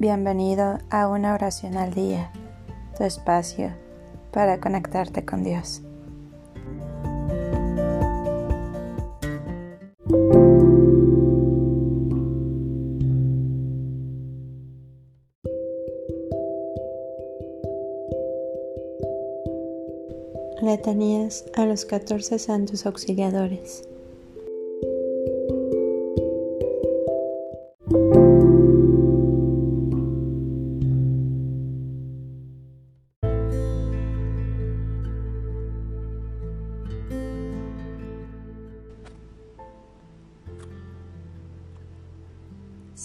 Bienvenido a una oración al día, tu espacio para conectarte con Dios. Letanías a los 14 santos auxiliadores.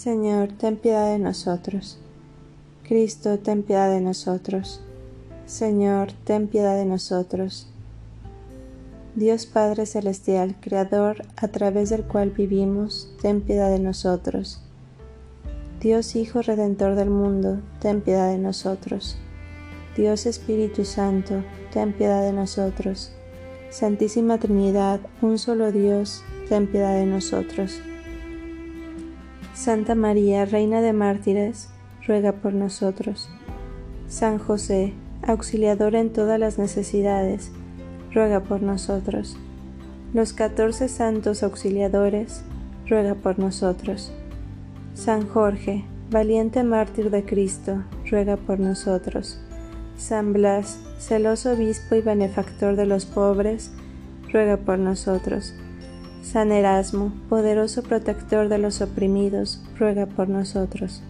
Señor, ten piedad de nosotros. Cristo, ten piedad de nosotros. Señor, ten piedad de nosotros. Dios Padre Celestial, Creador, a través del cual vivimos, ten piedad de nosotros. Dios Hijo Redentor del mundo, ten piedad de nosotros. Dios Espíritu Santo, ten piedad de nosotros. Santísima Trinidad, un solo Dios, ten piedad de nosotros. Santa María, Reina de Mártires, ruega por nosotros. San José, auxiliador en todas las necesidades, ruega por nosotros. Los catorce santos auxiliadores, ruega por nosotros. San Jorge, valiente mártir de Cristo, ruega por nosotros. San Blas, celoso obispo y benefactor de los pobres, ruega por nosotros. San Erasmo, poderoso protector de los oprimidos, ruega por nosotros.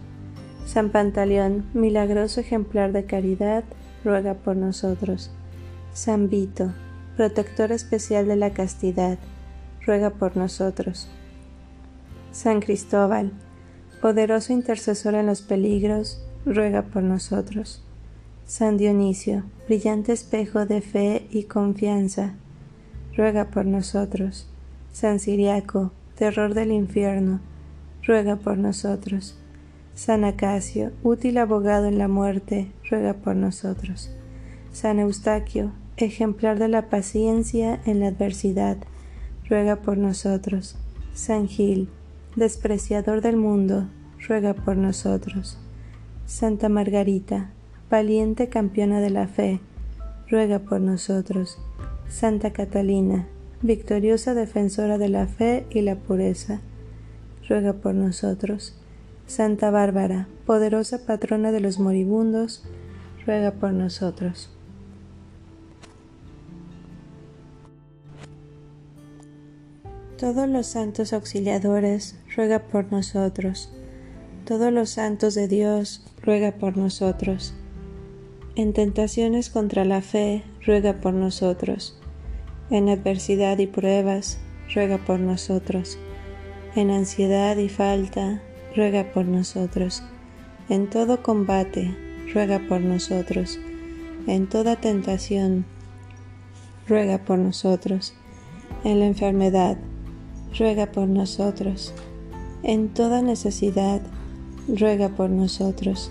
San Pantaleón, milagroso ejemplar de caridad, ruega por nosotros. San Vito, protector especial de la castidad, ruega por nosotros. San Cristóbal, poderoso intercesor en los peligros, ruega por nosotros. San Dionisio, brillante espejo de fe y confianza, ruega por nosotros. San Siriaco, terror del infierno, ruega por nosotros. San Acacio, útil abogado en la muerte, ruega por nosotros. San Eustaquio, ejemplar de la paciencia en la adversidad, ruega por nosotros. San Gil, despreciador del mundo, ruega por nosotros. Santa Margarita, valiente campeona de la fe, ruega por nosotros. Santa Catalina, victoriosa defensora de la fe y la pureza, ruega por nosotros. Santa Bárbara, poderosa patrona de los moribundos, ruega por nosotros. Todos los santos auxiliadores, ruega por nosotros. Todos los santos de Dios, ruega por nosotros. En tentaciones contra la fe, ruega por nosotros en adversidad y pruebas, ruega por nosotros. En ansiedad y falta, ruega por nosotros. En todo combate, ruega por nosotros. En toda tentación, ruega por nosotros. En la enfermedad, ruega por nosotros. En toda necesidad, ruega por nosotros.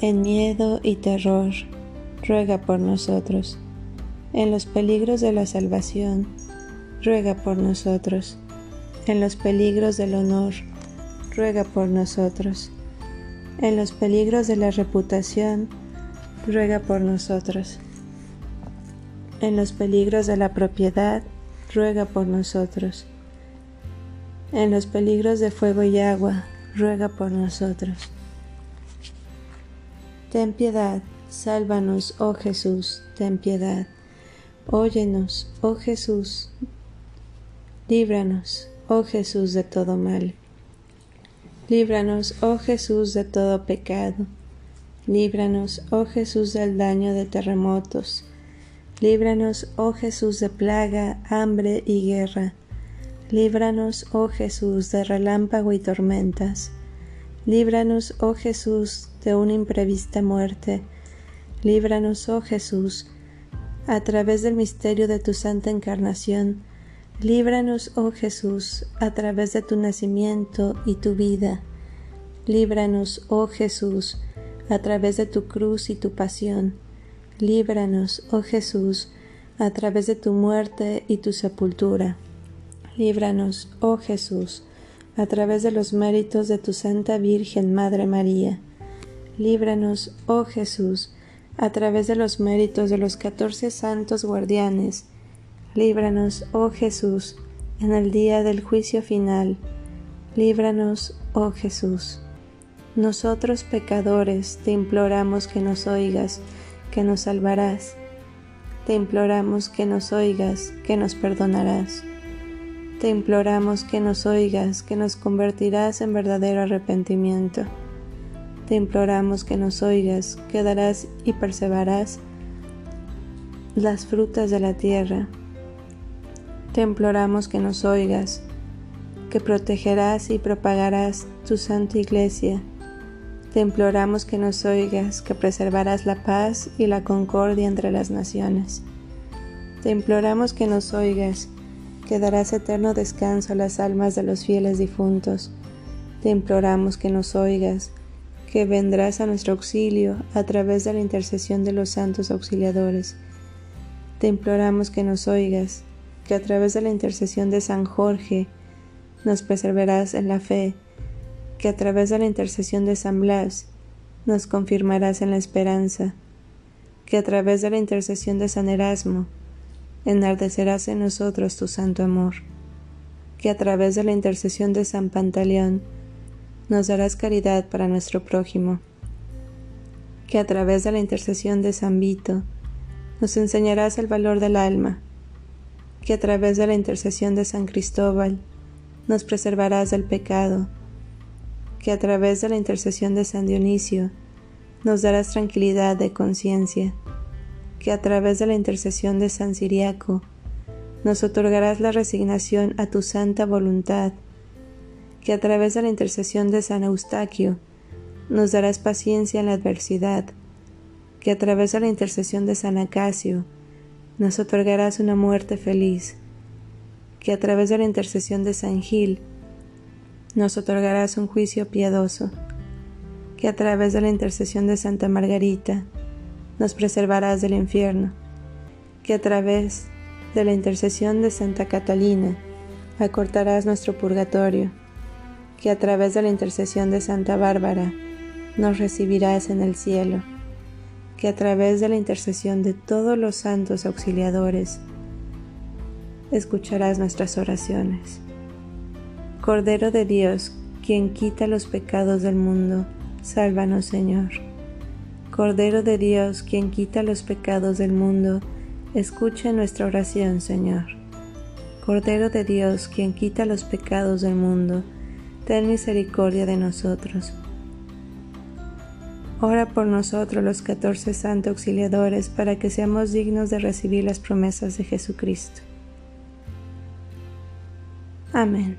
En miedo y terror, ruega por nosotros en los peligros de la salvación, ruega por nosotros. En los peligros del honor, ruega por nosotros. En los peligros de la reputación, ruega por nosotros. En los peligros de la propiedad, ruega por nosotros. En los peligros de fuego y agua, ruega por nosotros. Ten piedad, sálvanos, oh Jesús, ten piedad. Óyenos, oh Jesús, líbranos, oh Jesús, de todo mal. Líbranos, oh Jesús, de todo pecado. Líbranos, oh Jesús, del daño de terremotos. Líbranos, oh Jesús, de plaga, hambre y guerra. Líbranos, oh Jesús, de relámpago y tormentas. Líbranos, oh Jesús, de una imprevista muerte. Líbranos, oh Jesús, a través del misterio de tu santa encarnación, líbranos, oh Jesús, a través de tu nacimiento y tu vida. Líbranos, oh Jesús, a través de tu cruz y tu pasión. Líbranos, oh Jesús, a través de tu muerte y tu sepultura. Líbranos, oh Jesús, a través de los méritos de tu Santa Virgen Madre María. Líbranos, oh Jesús, a través de los méritos de los catorce santos guardianes. Líbranos, oh Jesús, en el día del juicio final. Líbranos, oh Jesús. Nosotros pecadores te imploramos que nos oigas, que nos salvarás. Te imploramos que nos oigas, que nos perdonarás. Te imploramos que nos oigas, que nos convertirás en verdadero arrepentimiento. Te imploramos que nos oigas, que darás y perseverarás las frutas de la tierra. Te imploramos que nos oigas, que protegerás y propagarás tu santa iglesia te imploramos que nos oigas, que preservarás la paz y la concordia entre las naciones. Te imploramos que nos oigas, que darás eterno descanso a las almas de los fieles difuntos. Te imploramos que nos oigas, que vendrás a nuestro auxilio a través de la intercesión de los santos auxiliadores. Te imploramos que nos oigas, que a través de la intercesión de San Jorge nos preservarás en la fe que a través de la intercesión de San Blas nos confirmarás en la esperanza, que a través de la intercesión de San Erasmo enardecerás en nosotros tu santo amor, que a través de la intercesión de San Pantaleón nos darás caridad para nuestro prójimo, que a través de la intercesión de San Vito nos enseñarás el valor del alma, que a través de la intercesión de San Cristóbal nos preservarás del pecado, que a través de la intercesión de San Dionisio nos darás tranquilidad de conciencia, que a través de la intercesión de San Siriaco nos otorgarás la resignación a tu santa voluntad, que a través de la intercesión de San Eustaquio nos darás paciencia en la adversidad, que a través de la intercesión de San Acacio nos otorgarás una muerte feliz, que a través de la intercesión de San Gil nos otorgarás un juicio piadoso, que a través de la intercesión de Santa Margarita nos preservarás del infierno, que a través de la intercesión de Santa Catalina acortarás nuestro purgatorio, que a través de la intercesión de Santa Bárbara nos recibirás en el cielo, que a través de la intercesión de todos los santos auxiliadores escucharás nuestras oraciones. Cordero de Dios, quien quita los pecados del mundo, sálvanos Señor. Cordero de Dios, quien quita los pecados del mundo, escucha nuestra oración, Señor. Cordero de Dios, quien quita los pecados del mundo, ten misericordia de nosotros. Ora por nosotros los catorce santos auxiliadores para que seamos dignos de recibir las promesas de Jesucristo. Amén.